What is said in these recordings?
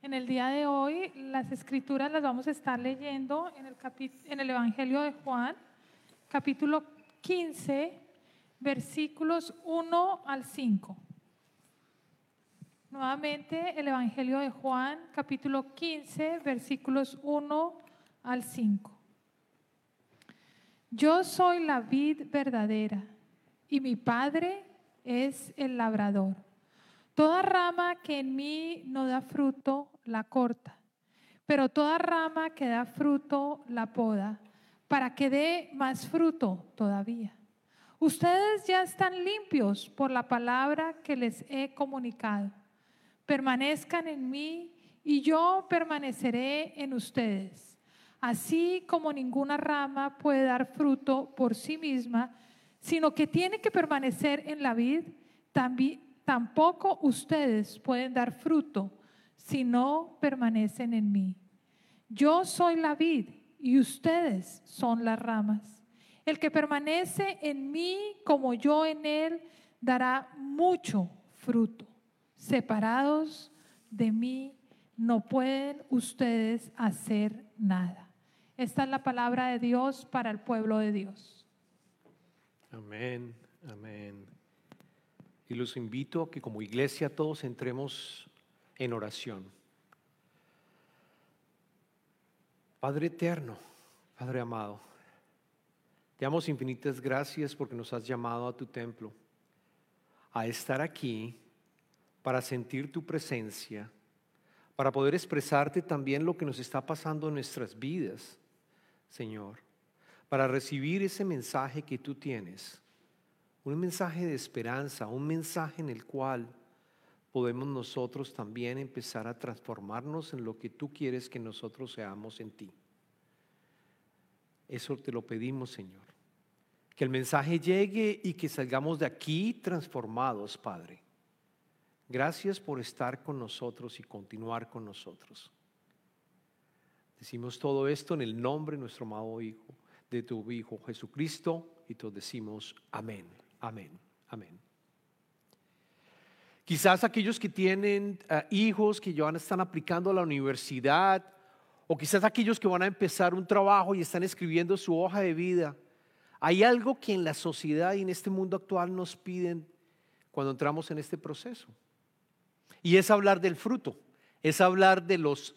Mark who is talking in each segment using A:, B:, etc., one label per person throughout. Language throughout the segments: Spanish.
A: En el día de hoy las escrituras las vamos a estar leyendo en el, en el Evangelio de Juan, capítulo 15, versículos 1 al 5. Nuevamente el Evangelio de Juan, capítulo 15, versículos 1 al 5. Yo soy la vid verdadera y mi Padre es el labrador. Toda rama que en mí no da fruto, la corta, pero toda rama que da fruto, la poda, para que dé más fruto todavía. Ustedes ya están limpios por la palabra que les he comunicado. Permanezcan en mí y yo permaneceré en ustedes. Así como ninguna rama puede dar fruto por sí misma, sino que tiene que permanecer en la vid, también tampoco ustedes pueden dar fruto si no permanecen en mí. Yo soy la vid y ustedes son las ramas. El que permanece en mí como yo en él dará mucho fruto. Separados de mí no pueden ustedes hacer nada. Esta es la palabra de Dios para el pueblo de Dios.
B: Amén, amén. Y los invito a que como iglesia todos entremos en oración. Padre eterno, Padre amado, te damos infinitas gracias porque nos has llamado a tu templo, a estar aquí para sentir tu presencia, para poder expresarte también lo que nos está pasando en nuestras vidas, Señor, para recibir ese mensaje que tú tienes un mensaje de esperanza, un mensaje en el cual podemos nosotros también empezar a transformarnos en lo que tú quieres que nosotros seamos en ti. Eso te lo pedimos, Señor. Que el mensaje llegue y que salgamos de aquí transformados, Padre. Gracias por estar con nosotros y continuar con nosotros. Decimos todo esto en el nombre de nuestro amado Hijo, de tu Hijo Jesucristo, y todos decimos amén. Amén, amén. Quizás aquellos que tienen eh, hijos que ya están aplicando a la universidad, o quizás aquellos que van a empezar un trabajo y están escribiendo su hoja de vida. Hay algo que en la sociedad y en este mundo actual nos piden cuando entramos en este proceso. Y es hablar del fruto, es hablar de los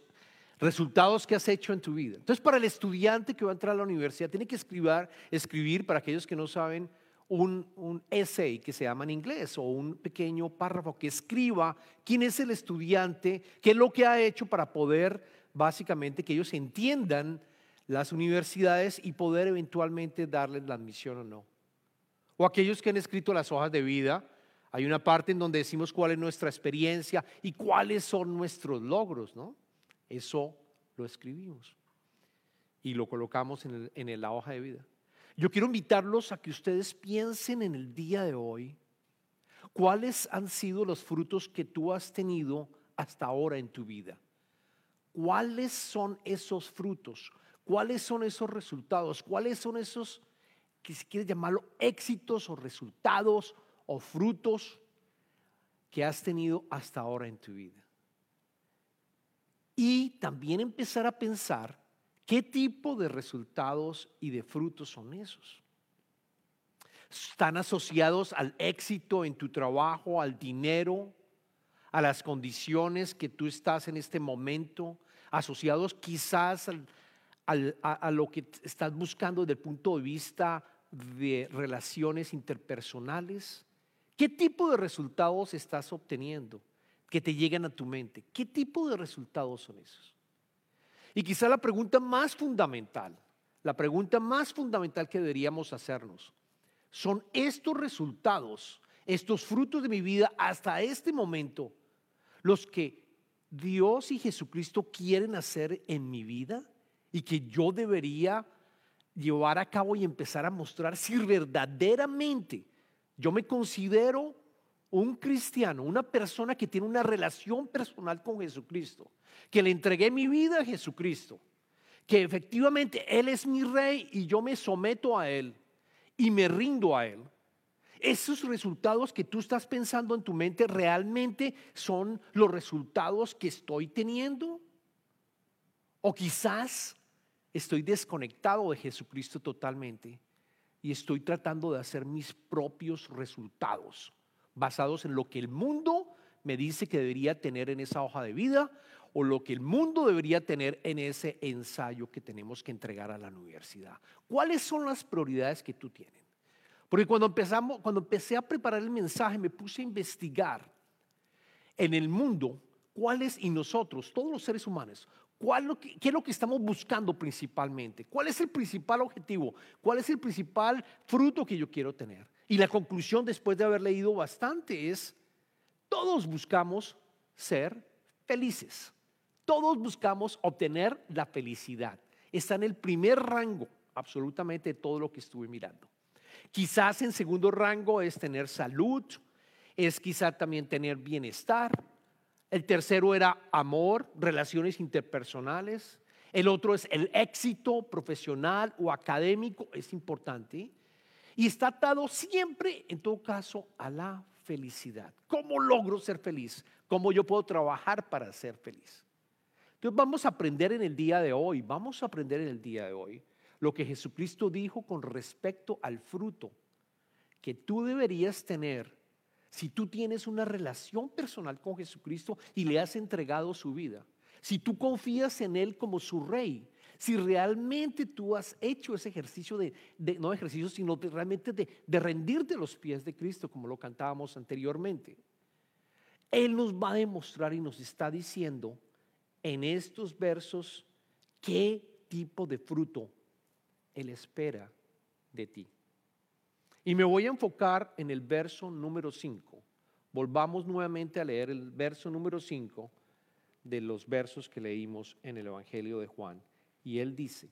B: resultados que has hecho en tu vida. Entonces, para el estudiante que va a entrar a la universidad, tiene que escribir, escribir para aquellos que no saben, un, essay que se llama en inglés o un pequeño párrafo que escriba quién es el estudiante, qué es lo que ha hecho para poder básicamente que ellos entiendan las universidades y poder eventualmente darles la admisión o no. O aquellos que han escrito las hojas de vida, hay una parte en donde decimos cuál es nuestra experiencia y cuáles son nuestros logros, ¿no? Eso lo escribimos y lo colocamos en, en la hoja de vida. Yo quiero invitarlos a que ustedes piensen en el día de hoy cuáles han sido los frutos que tú has tenido hasta ahora en tu vida. ¿Cuáles son esos frutos? ¿Cuáles son esos resultados? ¿Cuáles son esos, que si quieres llamarlo, éxitos o resultados o frutos que has tenido hasta ahora en tu vida? Y también empezar a pensar ¿Qué tipo de resultados y de frutos son esos? ¿Están asociados al éxito en tu trabajo, al dinero, a las condiciones que tú estás en este momento? ¿Asociados quizás a, lo que estás buscando desde el punto de vista de relaciones interpersonales? ¿Qué tipo de resultados estás obteniendo que te llegan a tu mente? ¿Qué tipo de resultados son esos? Y quizá la pregunta más fundamental, la pregunta más fundamental que deberíamos hacernos, son estos resultados, estos frutos de mi vida hasta este momento, los que Dios y Jesucristo quieren hacer en mi vida y que yo debería llevar a cabo y empezar a mostrar si verdaderamente yo me considero un cristiano, una persona que tiene una relación personal con Jesucristo, que le entregué mi vida a Jesucristo, que efectivamente Él es mi rey y yo me someto a Él y me rindo a Él. ¿Esos resultados que tú estás pensando en tu mente realmente son los resultados que estoy teniendo? O quizás estoy desconectado de Jesucristo totalmente y estoy tratando de hacer mis propios resultados basados en lo que el mundo me dice que debería tener en esa hoja de vida o lo que el mundo debería tener en ese ensayo que tenemos que entregar a la universidad. ¿Cuáles son las prioridades que tú tienes? Porque cuando empezamos, cuando empecé a preparar el mensaje, me puse a investigar en el mundo cuáles y nosotros, todos los seres humanos, cuál, qué es lo que estamos buscando principalmente, cuál es el principal objetivo, cuál es el principal fruto que yo quiero tener. Y la conclusión después de haber leído bastante es, todos buscamos ser felices. Todos buscamos obtener la felicidad. Está en el primer rango absolutamente todo lo que estuve mirando. Quizás en segundo rango es tener salud, es quizás también tener bienestar. El tercero era amor, relaciones interpersonales. El otro es el éxito profesional o académico, es importante. Y está atado siempre, en todo caso, a la felicidad. ¿Cómo logro ser feliz? ¿Cómo yo puedo trabajar para ser feliz? Entonces vamos a aprender en el día de hoy, vamos a aprender en el día de hoy lo que Jesucristo dijo con respecto al fruto que tú deberías tener si tú tienes una relación personal con Jesucristo y le has entregado su vida. Si tú confías en Él como su rey, si realmente tú has hecho ese ejercicio de, no ejercicio, sino realmente de, rendirte los pies de Cristo, como lo cantábamos anteriormente. Él nos va a demostrar y nos está diciendo en estos versos qué tipo de fruto Él espera de ti. Y me voy a enfocar en el verso número 5. Volvamos nuevamente a leer el verso número 5 de los versos que leímos en el Evangelio de Juan. Y él dice,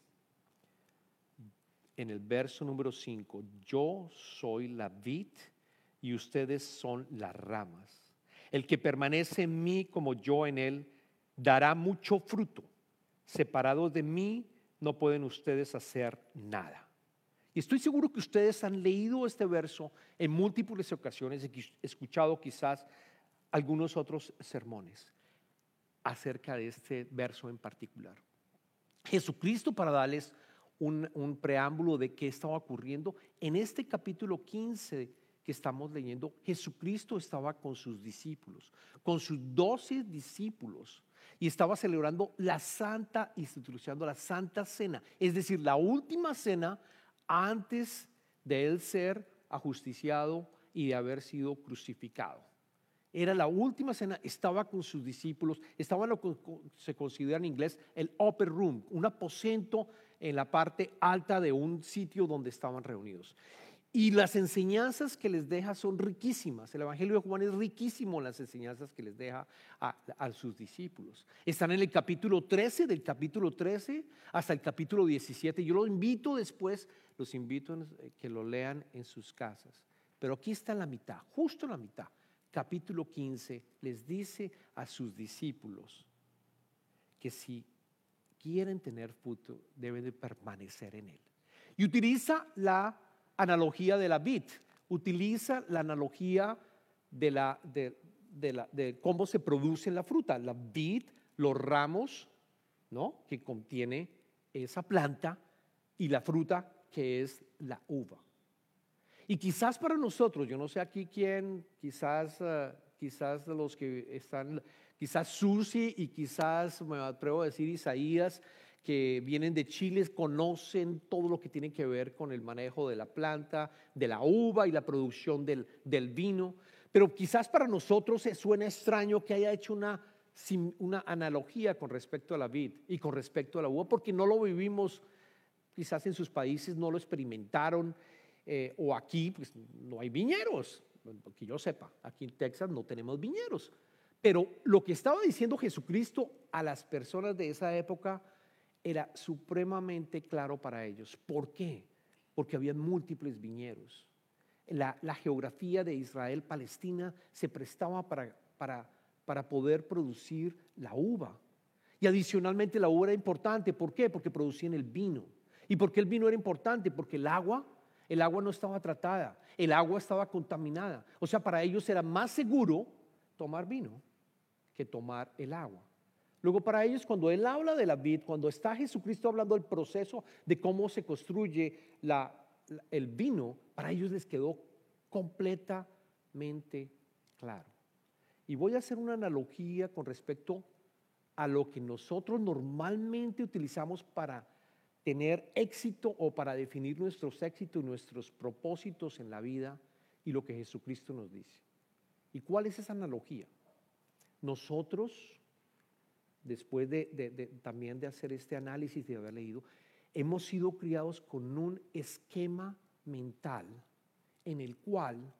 B: en el verso número 5, yo soy la vid y ustedes son las ramas. El que permanece en mí como yo en él, dará mucho fruto. Separados de mí no pueden ustedes hacer nada. Y estoy seguro que ustedes han leído este verso en múltiples ocasiones y escuchado quizás algunos otros sermones acerca de este verso en particular. Jesucristo, para darles un, preámbulo de qué estaba ocurriendo, en este capítulo 15 que estamos leyendo, Jesucristo estaba con sus discípulos, con sus doce discípulos y estaba celebrando la santa, institucionando la santa cena, es decir, la última cena antes de él ser ajusticiado y de haber sido crucificado. Era la última cena, estaba con sus discípulos, estaba en lo que se considera en inglés el upper room, un aposento en la parte alta de un sitio donde estaban reunidos. Y las enseñanzas que les deja son riquísimas. El Evangelio de Juan es riquísimo las enseñanzas que les deja a, sus discípulos. Están en el capítulo 13, del capítulo 13 hasta el capítulo 17. Yo los invito después, los invito a que lo lean en sus casas. Pero aquí está en la mitad, justo en la mitad. Capítulo 15 les dice a sus discípulos que si quieren tener fruto, deben de permanecer en él. Y utiliza la analogía de la vid, utiliza la analogía de, la, de, de cómo se produce la fruta. La vid, los ramos, ¿no? Que contiene esa planta y la fruta que es la uva. Y quizás para nosotros, yo no sé aquí quién, quizás, uh, quizás de los que están, quizás Susi y quizás, me atrevo a decir Isaías, que vienen de Chile conocen todo lo que tiene que ver con el manejo de la planta, de la uva y la producción del, del vino. Pero quizás para nosotros suena extraño que haya hecho una, una analogía con respecto a la vid y con respecto a la uva, porque no lo vivimos, quizás en sus países no lo experimentaron, eh, o aquí pues, no hay viñeros, que yo sepa, aquí en Texas no tenemos viñeros. Pero lo que estaba diciendo Jesucristo a las personas de esa época, era supremamente claro para ellos. ¿Por qué? Porque había múltiples viñeros. La, geografía de Israel, Palestina, se prestaba para, para, para poder producir la uva. Y adicionalmente la uva era importante. ¿Por qué? Porque producían el vino. ¿Y por qué el vino era importante? Porque el agua, el agua no estaba tratada. el agua estaba contaminada. O sea, para ellos era más seguro tomar vino que tomar el agua. Luego para ellos cuando él habla de la vid, cuando está Jesucristo hablando del proceso de cómo se construye el vino, para ellos les quedó completamente claro. Y voy a hacer una analogía con respecto a lo que nosotros normalmente utilizamos para tener éxito o para definir nuestros éxitos y nuestros propósitos en la vida y lo que Jesucristo nos dice. ¿Y cuál es esa analogía? Nosotros, después de, también de hacer este análisis de haber leído, hemos sido criados con un esquema mental en el cual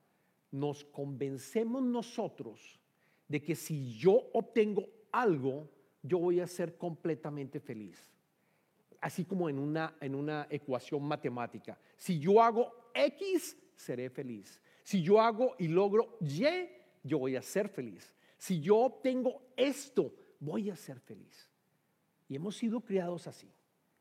B: nos convencemos nosotros de que si yo obtengo algo, yo voy a ser completamente feliz. Así como en una, en una ecuación matemática. Si yo hago X, seré feliz. Si yo hago y logro Y, yo voy a ser feliz. Si yo obtengo esto, voy a ser feliz. Y hemos sido criados así.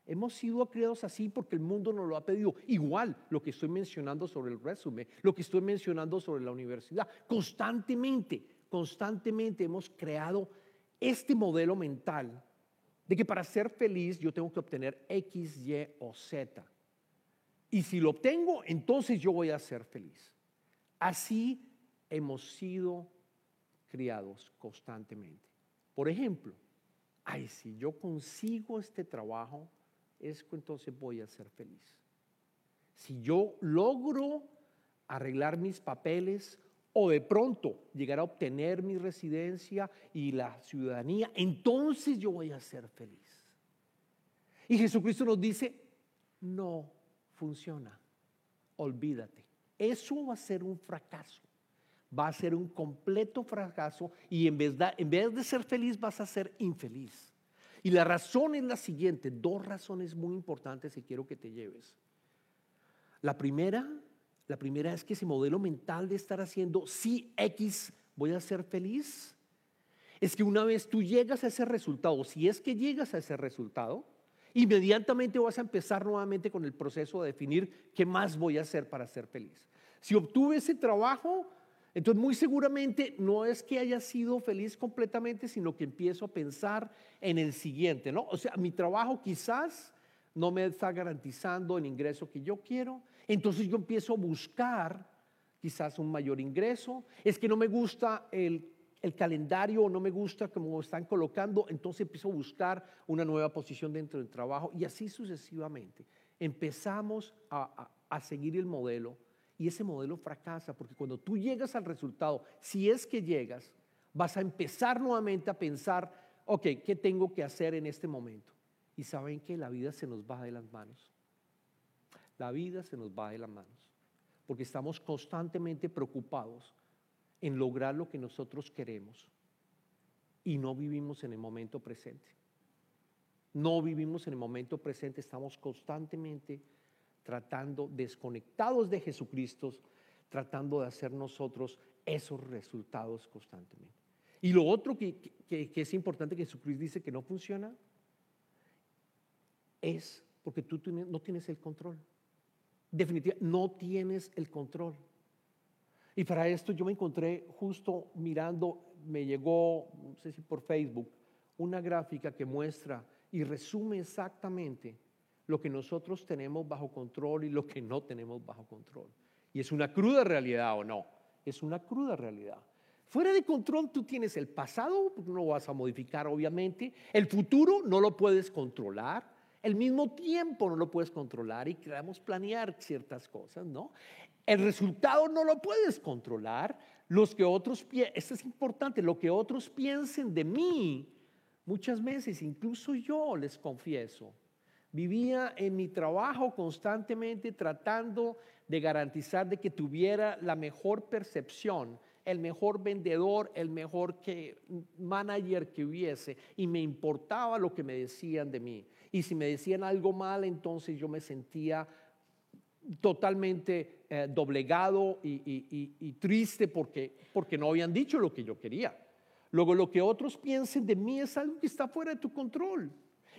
B: Hemos sido criados así porque el mundo nos lo ha pedido. Igual lo que estoy mencionando sobre el resumen, lo que estoy mencionando sobre la universidad. Constantemente, constantemente hemos creado este modelo mental de que para ser feliz yo tengo que obtener X, Y o Z. Y si lo obtengo, entonces yo voy a ser feliz. Así hemos sido criados constantemente. Por ejemplo, ay, si yo consigo este trabajo, es que entonces voy a ser feliz. Si yo logro arreglar mis papeles o de pronto llegar a obtener mi residencia y la ciudadanía, entonces yo voy a ser feliz. Y Jesucristo nos dice, no funciona, olvídate. Eso va a ser un fracaso, va a ser un completo fracaso y en vez de, en vez de ser feliz vas a ser infeliz. Y la razón es la siguiente, dos razones muy importantes que quiero que te lleves. La primera, la primera es que ese modelo mental de estar haciendo si X voy a ser feliz, es que una vez tú llegas a ese resultado, si es que llegas a ese resultado, inmediatamente vas a empezar nuevamente con el proceso de definir qué más voy a hacer para ser feliz. Si obtuve ese trabajo, entonces, muy seguramente no es que haya sido feliz completamente, sino que empiezo a pensar en el siguiente, ¿no? O sea, mi trabajo quizás no me está garantizando el ingreso que yo quiero, entonces yo empiezo a buscar quizás un mayor ingreso, es que no me gusta el, calendario o no me gusta cómo están colocando, entonces empiezo a buscar una nueva posición dentro del trabajo y así sucesivamente. Empezamos a seguir el modelo y ese modelo fracasa porque cuando tú llegas al resultado, si es que llegas, vas a empezar nuevamente a pensar, ok, ¿qué tengo que hacer en este momento? Y saben que la vida se nos va de las manos. La vida se nos va de las manos porque estamos constantemente preocupados en lograr lo que nosotros queremos y no vivimos en el momento presente. No vivimos en el momento presente, estamos constantemente tratando, desconectados de Jesucristo, tratando de hacer nosotros esos resultados constantemente. Y lo otro que, es importante que Jesucristo dice que no funciona es porque tú no tienes el control. Definitivamente, no tienes el control. Y para esto yo me encontré justo mirando, me llegó, no sé si por Facebook, una gráfica que muestra y resume exactamente lo que nosotros tenemos bajo control y lo que no tenemos bajo control. Y es una cruda realidad o no, es una cruda realidad. Fuera de control tú tienes el pasado, no lo vas a modificar obviamente, el futuro no lo puedes controlar, el mismo tiempo no lo puedes controlar y queremos planear ciertas cosas, ¿no? El resultado no lo puedes controlar, los que otros, esto es importante, lo que otros piensen de mí, muchas veces, incluso yo les confieso, Vivía en mi trabajo constantemente tratando de garantizar de que tuviera la mejor percepción, el mejor vendedor, el mejor que, manager que hubiese. Y me importaba lo que me decían de mí. Y si me decían algo mal, entonces yo me sentía totalmente eh, doblegado y, triste porque, porque no habían dicho lo que yo quería. Luego, lo que otros piensen de mí es algo que está fuera de tu control.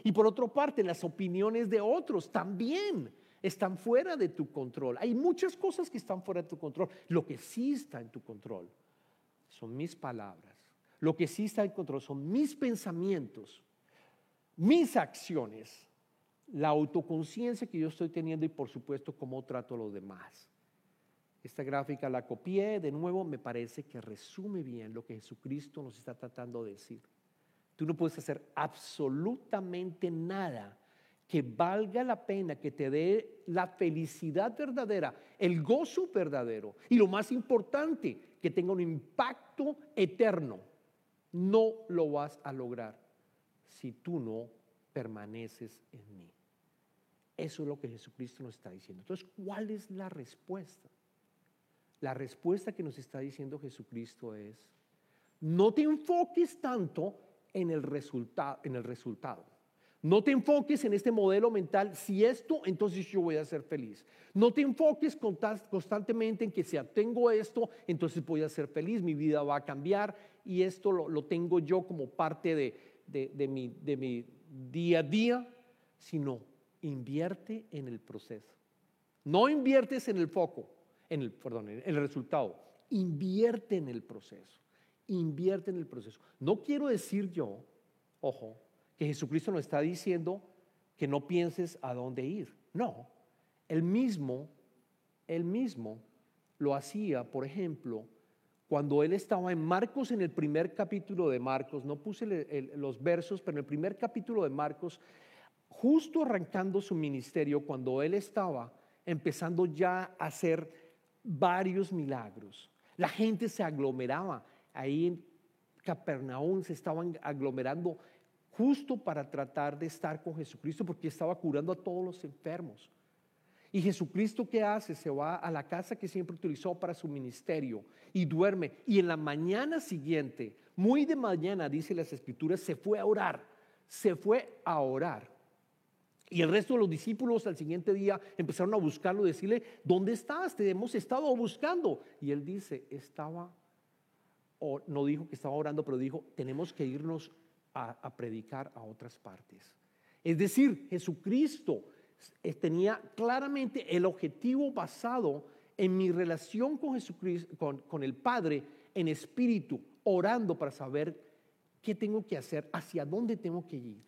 B: Y por otra parte, las opiniones de otros también están fuera de tu control. Hay muchas cosas que están fuera de tu control. Lo que sí está en tu control son mis palabras. Lo que sí está en control son mis pensamientos, mis acciones, la autoconciencia que yo estoy teniendo y por supuesto cómo trato a los demás. Esta gráfica la copié, de nuevo me parece que resume bien lo que Jesucristo nos está tratando de decir. Tú no puedes hacer absolutamente nada que valga la pena, que te dé la felicidad verdadera, el gozo verdadero y lo más importante, que tenga un impacto eterno. No lo vas a lograr si tú no permaneces en mí. Eso es lo que Jesucristo nos está diciendo. Entonces, ¿cuál es la respuesta? La respuesta que nos está diciendo Jesucristo es, no te enfoques tanto en el resultado, en el resultado. No te enfoques en este modelo mental, si esto, entonces yo voy a ser feliz. No te enfoques constantemente en que si tengo esto, entonces voy a ser feliz, mi vida va a cambiar y esto lo, tengo yo como parte de, mi, de mi día a día, sino invierte en el proceso. No inviertes en el foco, en el, perdón, en el resultado, invierte en el proceso, invierte en el proceso. No quiero decir yo, ojo, que Jesucristo nos está diciendo que no pienses a dónde ir. No, él mismo, él mismo lo hacía, por ejemplo, cuando él estaba en Marcos, en el primer capítulo de Marcos, no puse los versos, pero en el primer capítulo de Marcos, justo arrancando su ministerio, cuando él estaba empezando ya a hacer varios milagros, la gente se aglomeraba. Ahí en Capernaum se estaban aglomerando justo para tratar de estar con Jesucristo porque estaba curando a todos los enfermos. Y Jesucristo, ¿qué hace? Se va a la casa que siempre utilizó para su ministerio y duerme. Y en la mañana siguiente, muy de mañana, dice las escrituras, se fue a orar. Se fue a orar. Y el resto de los discípulos al siguiente día empezaron a buscarlo decirle, ¿dónde estás? Te hemos estado buscando. Y él dice, estaba, o no dijo que estaba orando, pero dijo, tenemos que irnos a, predicar a otras partes. Es decir, Jesucristo tenía claramente el objetivo basado en mi relación con Jesucristo, con, el Padre, en espíritu, orando para saber qué tengo que hacer, hacia dónde tengo que ir.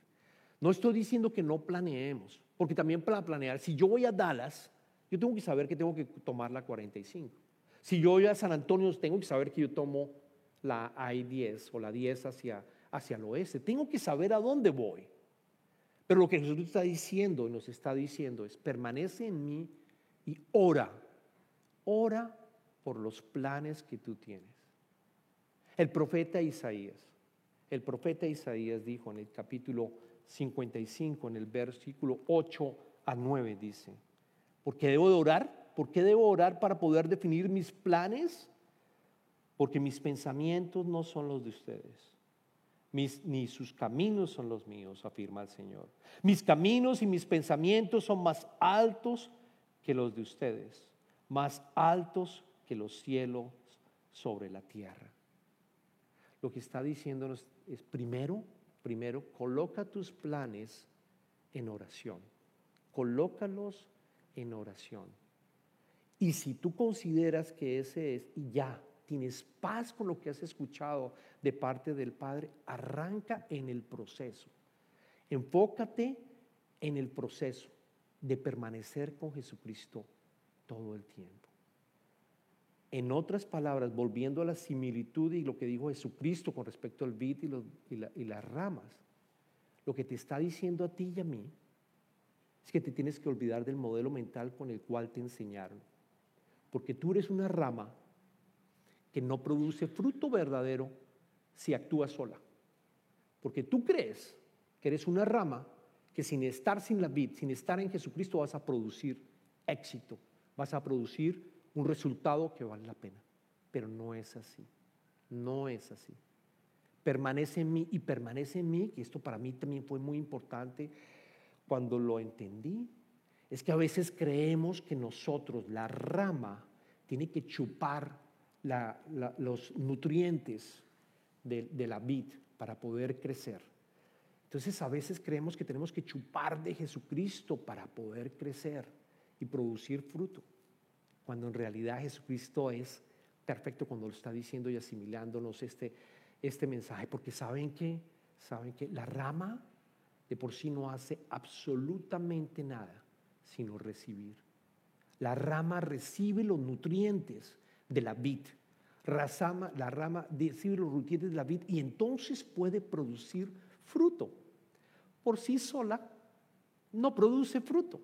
B: No estoy diciendo que no planeemos, porque también para planear, si yo voy a Dallas, yo tengo que saber que tengo que tomar la 45. Si yo voy a San Antonio, tengo que saber que yo tomo la I-10 o la 10 hacia hacia el oeste. Tengo que saber a dónde voy. Pero lo que Jesús está diciendo nos está diciendo es, permanece en mí y ora. Ora por los planes que tú tienes. El profeta Isaías, el profeta Isaías dijo en el capítulo 55, en el versículo 8 a 9, dice, ¿por qué debo de orar? ¿Por qué debo orar para poder definir mis planes? Porque mis pensamientos no son los de ustedes ni sus caminos son los míos, afirma el Señor. Mis caminos y mis pensamientos son más altos que los de ustedes, más altos que los cielos sobre la tierra. Lo que está diciéndonos es primero, primero, coloca tus planes en oración. Colócalos en oración. Y si tú consideras que ese es, y ya, tienes paz con lo que has escuchado de parte del Padre, arranca en el proceso. Enfócate en el proceso de permanecer con Jesucristo todo el tiempo. En otras palabras, volviendo a la similitud y lo que dijo Jesucristo con respecto al vid y, y las ramas, lo que te está diciendo a ti y a mí es que te tienes que olvidar del modelo mental con el cual te enseñaron. Porque tú eres una rama que no produce fruto verdadero si actúa sola. Porque tú crees que eres una rama que sin estar sin la vid, sin estar en Jesucristo, vas a producir éxito, vas a producir un resultado que vale la pena. Pero no es así, no es así. Permanece en mí y permanece en mí, que esto para mí también fue muy importante cuando lo entendí, es que a veces creemos que nosotros, la rama, tiene que chupar los nutrientes de, la vid para poder crecer. Entonces a veces creemos que tenemos que chupar de Jesucristo para poder crecer. y producir fruto, cuando en realidad Jesucristo es perfecto cuando lo está diciendo y asimilándonos este, este mensaje, porque saben que, saben que la rama de por sí no hace absolutamente nada sino recibir. La rama recibe los nutrientes de la vid. La rama recibe los nutrientes de la vid y entonces puede producir fruto. Por sí sola no produce fruto.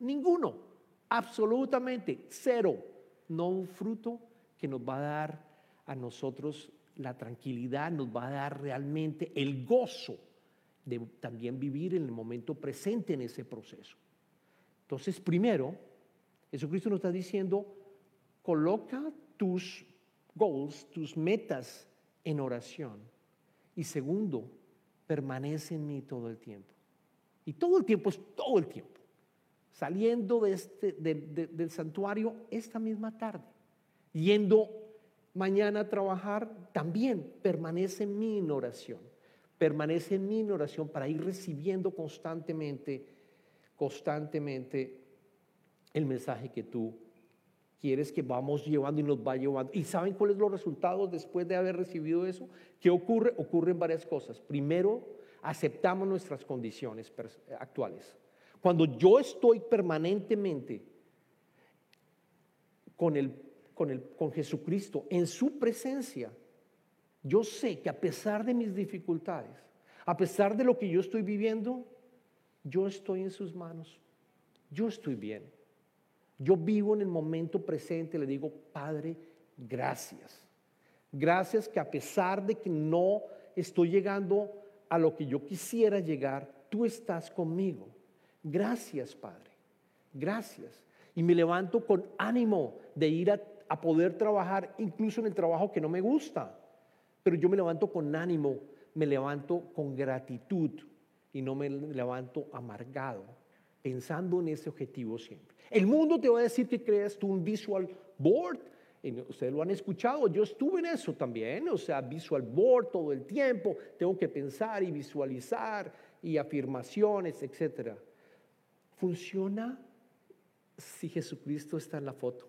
B: Ninguno. Absolutamente cero. No un fruto que nos va a dar a nosotros la tranquilidad, nos va a dar realmente el gozo de también vivir en el momento presente en ese proceso. Entonces, primero, Jesucristo nos está diciendo, coloca tus goals, tus metas en oración. Y segundo, permanece en mí todo el tiempo. Y todo el tiempo es todo el tiempo. Saliendo de este, del santuario esta misma tarde, yendo mañana a trabajar, también permanece en mí en oración. Permanece en mí en oración para ir recibiendo constantemente, constantemente el mensaje que tú quieres que vamos llevando y nos va llevando. ¿Y saben cuáles son los resultados después de haber recibido eso? ¿Qué ocurre? Ocurren varias cosas. Primero, aceptamos nuestras condiciones actuales. Cuando yo estoy permanentemente con, el, con, el, con Jesucristo en su presencia, yo sé que a pesar de mis dificultades, a pesar de lo que yo estoy viviendo, yo estoy en sus manos. Yo estoy bien. Yo vivo en el momento presente, le digo, Padre, gracias. Gracias que a pesar de que no estoy llegando a lo que yo quisiera llegar, tú estás conmigo. Gracias, Padre. Gracias. Y me levanto con ánimo de ir a, a poder trabajar incluso en el trabajo que no me gusta. Pero yo me levanto con ánimo, me levanto con gratitud y no me levanto amargado, pensando en ese objetivo siempre. El mundo te va a decir que creas tú un visual board. ustedes lo han escuchado, yo estuve en eso también, o sea, visual board todo el tiempo, tengo que pensar y visualizar y afirmaciones, etc. Funciona si Jesucristo está en la foto.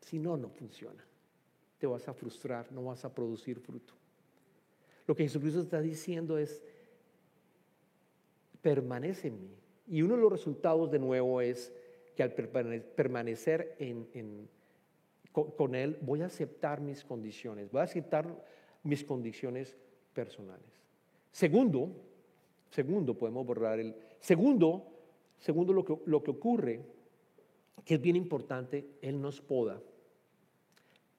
B: Si no, no funciona. Te vas a frustrar, no vas a producir fruto. Lo que Jesucristo está diciendo es, permanece en mí. Y uno de los resultados de nuevo es que al permanecer con, Él voy a aceptar mis condiciones, voy a aceptar mis condiciones personales. Segundo, segundo, podemos borrar el... Segundo, segundo lo que, lo que ocurre, que es bien importante, Él nos poda.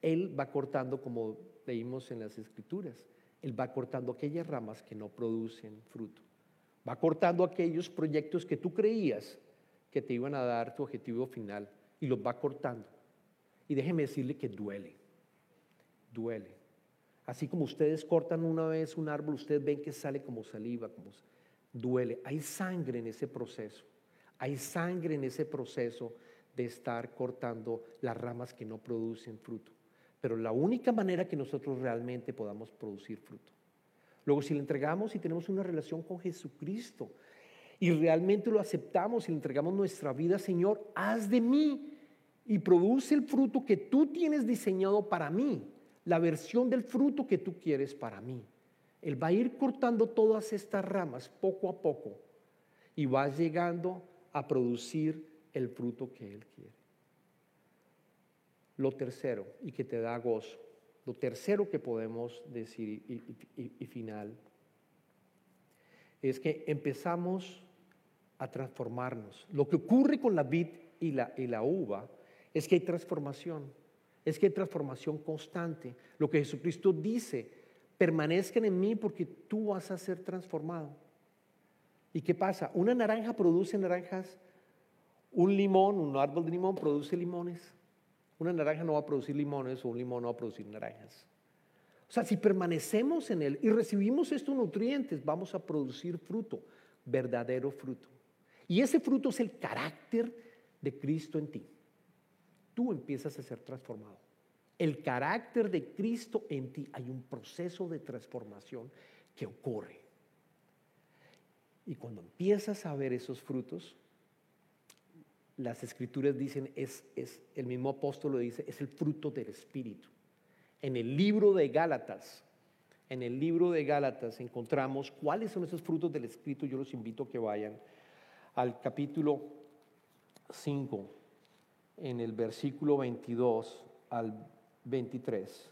B: Él va cortando, como leímos en las escrituras, Él va cortando aquellas ramas que no producen fruto. Va cortando aquellos proyectos que tú creías que te iban a dar tu objetivo final y los va cortando. Y déjeme decirle que duele, duele. Así como ustedes cortan una vez un árbol, ustedes ven que sale como saliva, como duele. Hay sangre en ese proceso. Hay sangre en ese proceso de estar cortando las ramas que no producen fruto. Pero la única manera que nosotros realmente podamos producir fruto. Luego, si le entregamos y tenemos una relación con Jesucristo, y realmente lo aceptamos y le entregamos nuestra vida, Señor, haz de mí y produce el fruto que tú tienes diseñado para mí, la versión del fruto que tú quieres para mí. Él va a ir cortando todas estas ramas poco a poco y va llegando a producir el fruto que Él quiere. Lo tercero, y que te da gozo, lo tercero que podemos decir y, final, es que empezamos a transformarnos. Lo que ocurre con la vid y la, y la uva es que hay transformación, es que hay transformación constante. Lo que Jesucristo dice, permanezcan en mí porque tú vas a ser transformado. ¿Y qué pasa? Una naranja produce naranjas, un limón, un árbol de limón produce limones. Una naranja no va a producir limones o un limón no va a producir naranjas. O sea, si permanecemos en él y recibimos estos nutrientes, vamos a producir fruto, verdadero fruto. Y ese fruto es el carácter de Cristo en ti. Tú empiezas a ser transformado. El carácter de Cristo en ti, hay un proceso de transformación que ocurre. Y cuando empiezas a ver esos frutos, las escrituras dicen, es, es, el mismo apóstol lo dice, es el fruto del Espíritu. En el libro de Gálatas, en el libro de Gálatas encontramos cuáles son esos frutos del Espíritu. Yo los invito a que vayan al capítulo 5, en el versículo 22 al 23.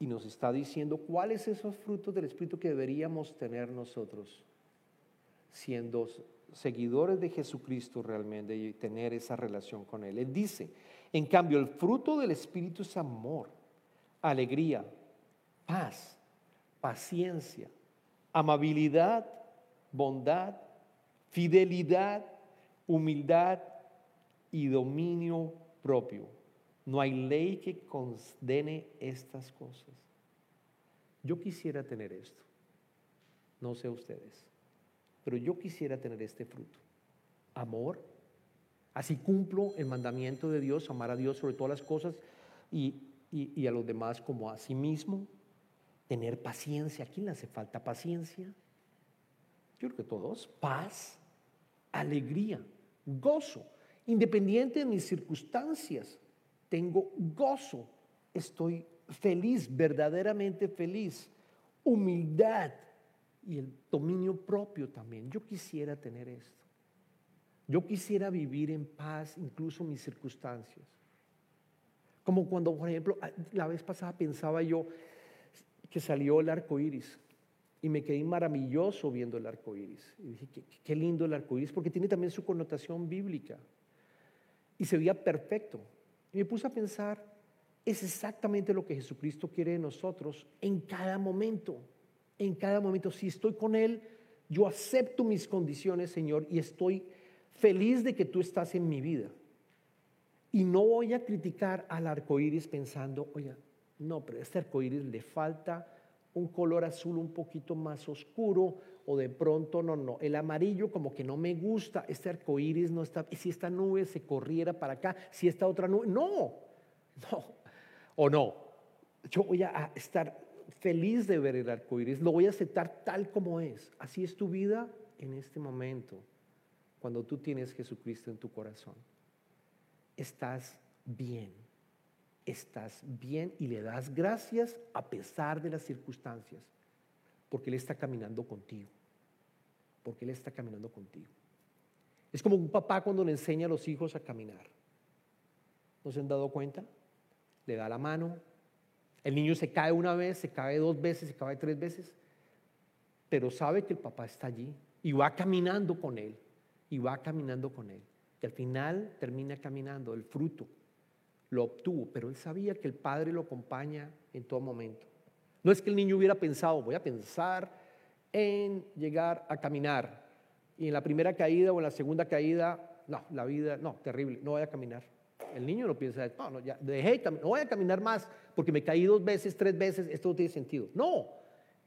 B: Y nos está diciendo cuáles esos frutos del Espíritu que deberíamos tener nosotros, siendo seguidores de Jesucristo realmente y tener esa relación con Él. Él dice, en cambio, el fruto del Espíritu es amor, alegría, paz, paciencia, amabilidad, bondad, fidelidad, humildad y dominio propio. No hay ley que condene estas cosas. Yo quisiera tener esto. No sé ustedes. Pero yo quisiera tener este fruto. Amor. Así cumplo el mandamiento de Dios, amar a Dios sobre todas las cosas y, a los demás como a sí mismo. Tener paciencia. ¿A quién le hace falta paciencia? Yo creo que todos. Paz, alegría, gozo. Independiente de mis circunstancias, tengo gozo. Estoy feliz, verdaderamente feliz. Humildad, y el dominio propio también. Yo quisiera tener esto. Yo quisiera vivir en paz, incluso mis circunstancias. Como cuando, por ejemplo, ah, la vez pasada pensaba yo que salió el arco iris y me quedé maravilloso viendo el arco iris. Y dije, qué, qué lindo el arco iris, porque tiene también su connotación bíblica. Y se veía perfecto. Y me puse a pensar, es exactamente lo que Jesucristo quiere de nosotros en cada momento en cada momento. Si estoy con Él, yo acepto mis condiciones, Señor, y estoy feliz de que tú estás en mi vida. Y no voy a criticar al arco iris pensando, oye, no, pero a este arco iris le falta un color azul un poquito más oscuro, o de pronto no, no, el amarillo como que no me gusta, este arco iris no está, si esta nube se corriera para acá, si esta otra nube, no, no, o no, yo voy a estar feliz de ver el arco iris, lo voy a aceptar tal como es. Así es tu vida en este momento, cuando tú tienes Jesucristo en tu corazón. Estás bien, estás bien y le das gracias a pesar de las circunstancias, porque Él está caminando contigo, porque Él está caminando contigo. Es como un papá cuando le enseña a los hijos a caminar. ¿No se han dado cuenta? Le da la mano, el niño se cae una vez, se cae dos veces, se cae tres veces, pero sabe que el papá está allí y va caminando con él, y va caminando con él. Y al final termina caminando, el fruto lo obtuvo, pero él sabía que el padre lo acompaña en todo momento. No es que el niño hubiera pensado, voy a pensar en llegar a caminar. Y en la primera caída o en la segunda caída, no, la vida, no, terrible, no voy a caminar. El niño no piensa, no, no, ya dejé, no voy a caminar más porque me caí dos veces, tres veces, esto no tiene sentido. No,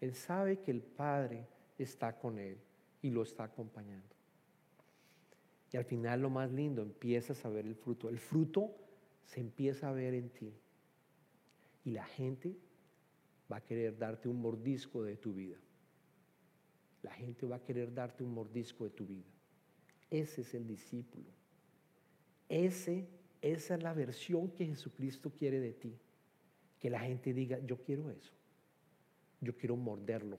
B: él sabe que el Padre está con él y lo está acompañando. Y al final lo más lindo, empiezas a ver el fruto. El fruto se empieza a ver en ti. Y la gente va a querer darte un mordisco de tu vida. La gente va a querer darte un mordisco de tu vida. Ese es el discípulo. Ese esa es la versión que Jesucristo quiere de ti. Que la gente diga, yo quiero eso. Yo quiero morderlo.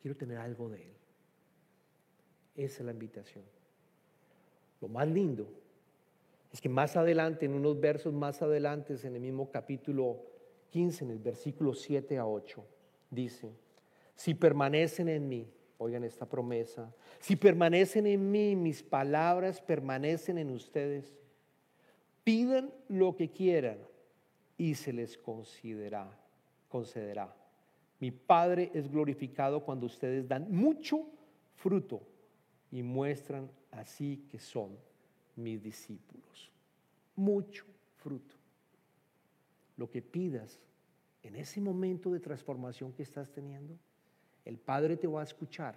B: Quiero tener algo de él. Esa es la invitación. Lo más lindo es que más adelante, en unos versos más adelante, en el mismo capítulo 15, en el versículo 7 a 8, dice, si permanecen en mí, oigan esta promesa, si permanecen en mí, mis palabras permanecen en ustedes, Pidan lo que quieran y se les concederá. concederá. Mi Padre es glorificado cuando ustedes dan mucho fruto y muestran así que son mis discípulos. Mucho fruto. Lo que pidas en ese momento de transformación que estás teniendo, el Padre te va a escuchar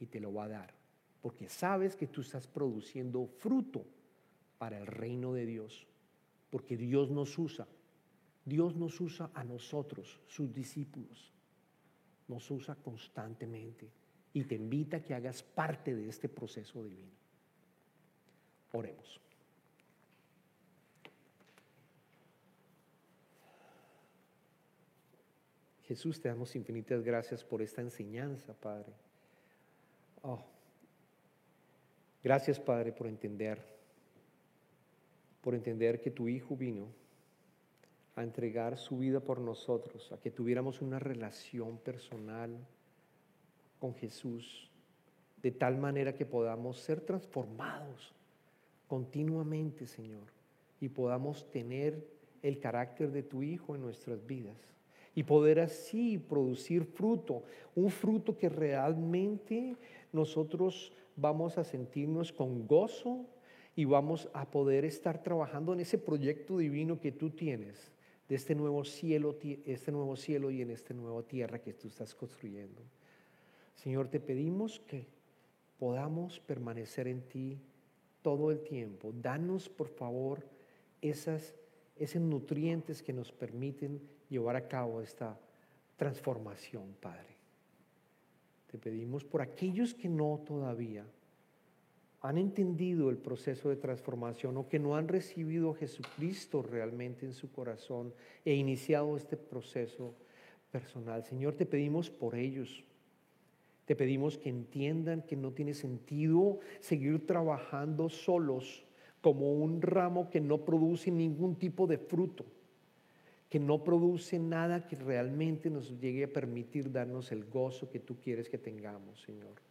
B: y te lo va a dar, porque sabes que tú estás produciendo fruto para el reino de Dios, porque Dios nos usa. Dios nos usa a nosotros, sus discípulos. Nos usa constantemente y te invita a que hagas parte de este proceso divino. Oremos. Jesús, te damos infinitas gracias por esta enseñanza, Padre. Oh. Gracias, Padre, por entender, por entender que tu Hijo vino a entregar su vida por nosotros, a que tuviéramos una relación personal con Jesús, de tal manera que podamos ser transformados continuamente, Señor, y podamos tener el carácter de tu Hijo en nuestras vidas y poder así producir fruto, un fruto que realmente nosotros vamos a sentirnos con gozo y vamos a poder estar trabajando en ese proyecto divino que tú tienes de este nuevo cielo, este nuevo cielo y en esta nueva tierra que tú estás construyendo. Señor, te pedimos que podamos permanecer en ti todo el tiempo. Danos, por favor, esas, esos nutrientes que nos permiten llevar a cabo esta transformación, Padre. Te pedimos por aquellos que no todavía han entendido el proceso de transformación o que no han recibido a Jesucristo realmente en su corazón e iniciado este proceso personal. Señor, te pedimos por ellos. Te pedimos que entiendan que no tiene sentido seguir trabajando solos como un ramo que no produce ningún tipo de fruto, que no produce nada que realmente nos llegue a permitir darnos el gozo que tú quieres que tengamos, Señor.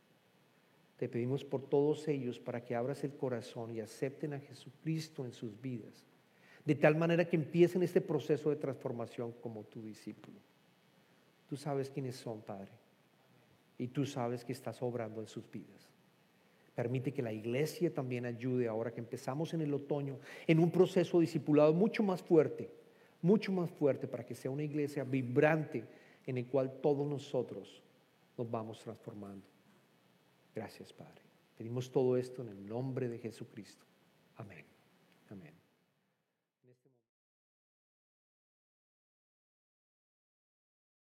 B: Te pedimos por todos ellos para que abras el corazón y acepten a Jesucristo en sus vidas, de tal manera que empiecen este proceso de transformación como tu discípulo. Tú sabes quiénes son, Padre, y tú sabes que estás obrando en sus vidas. Permite que la iglesia también ayude ahora que empezamos en el otoño en un proceso discipulado mucho más fuerte, mucho más fuerte para que sea una iglesia vibrante en el cual todos nosotros nos vamos transformando. Gracias, Padre. Pedimos todo esto en el nombre de Jesucristo. Amén. Amén.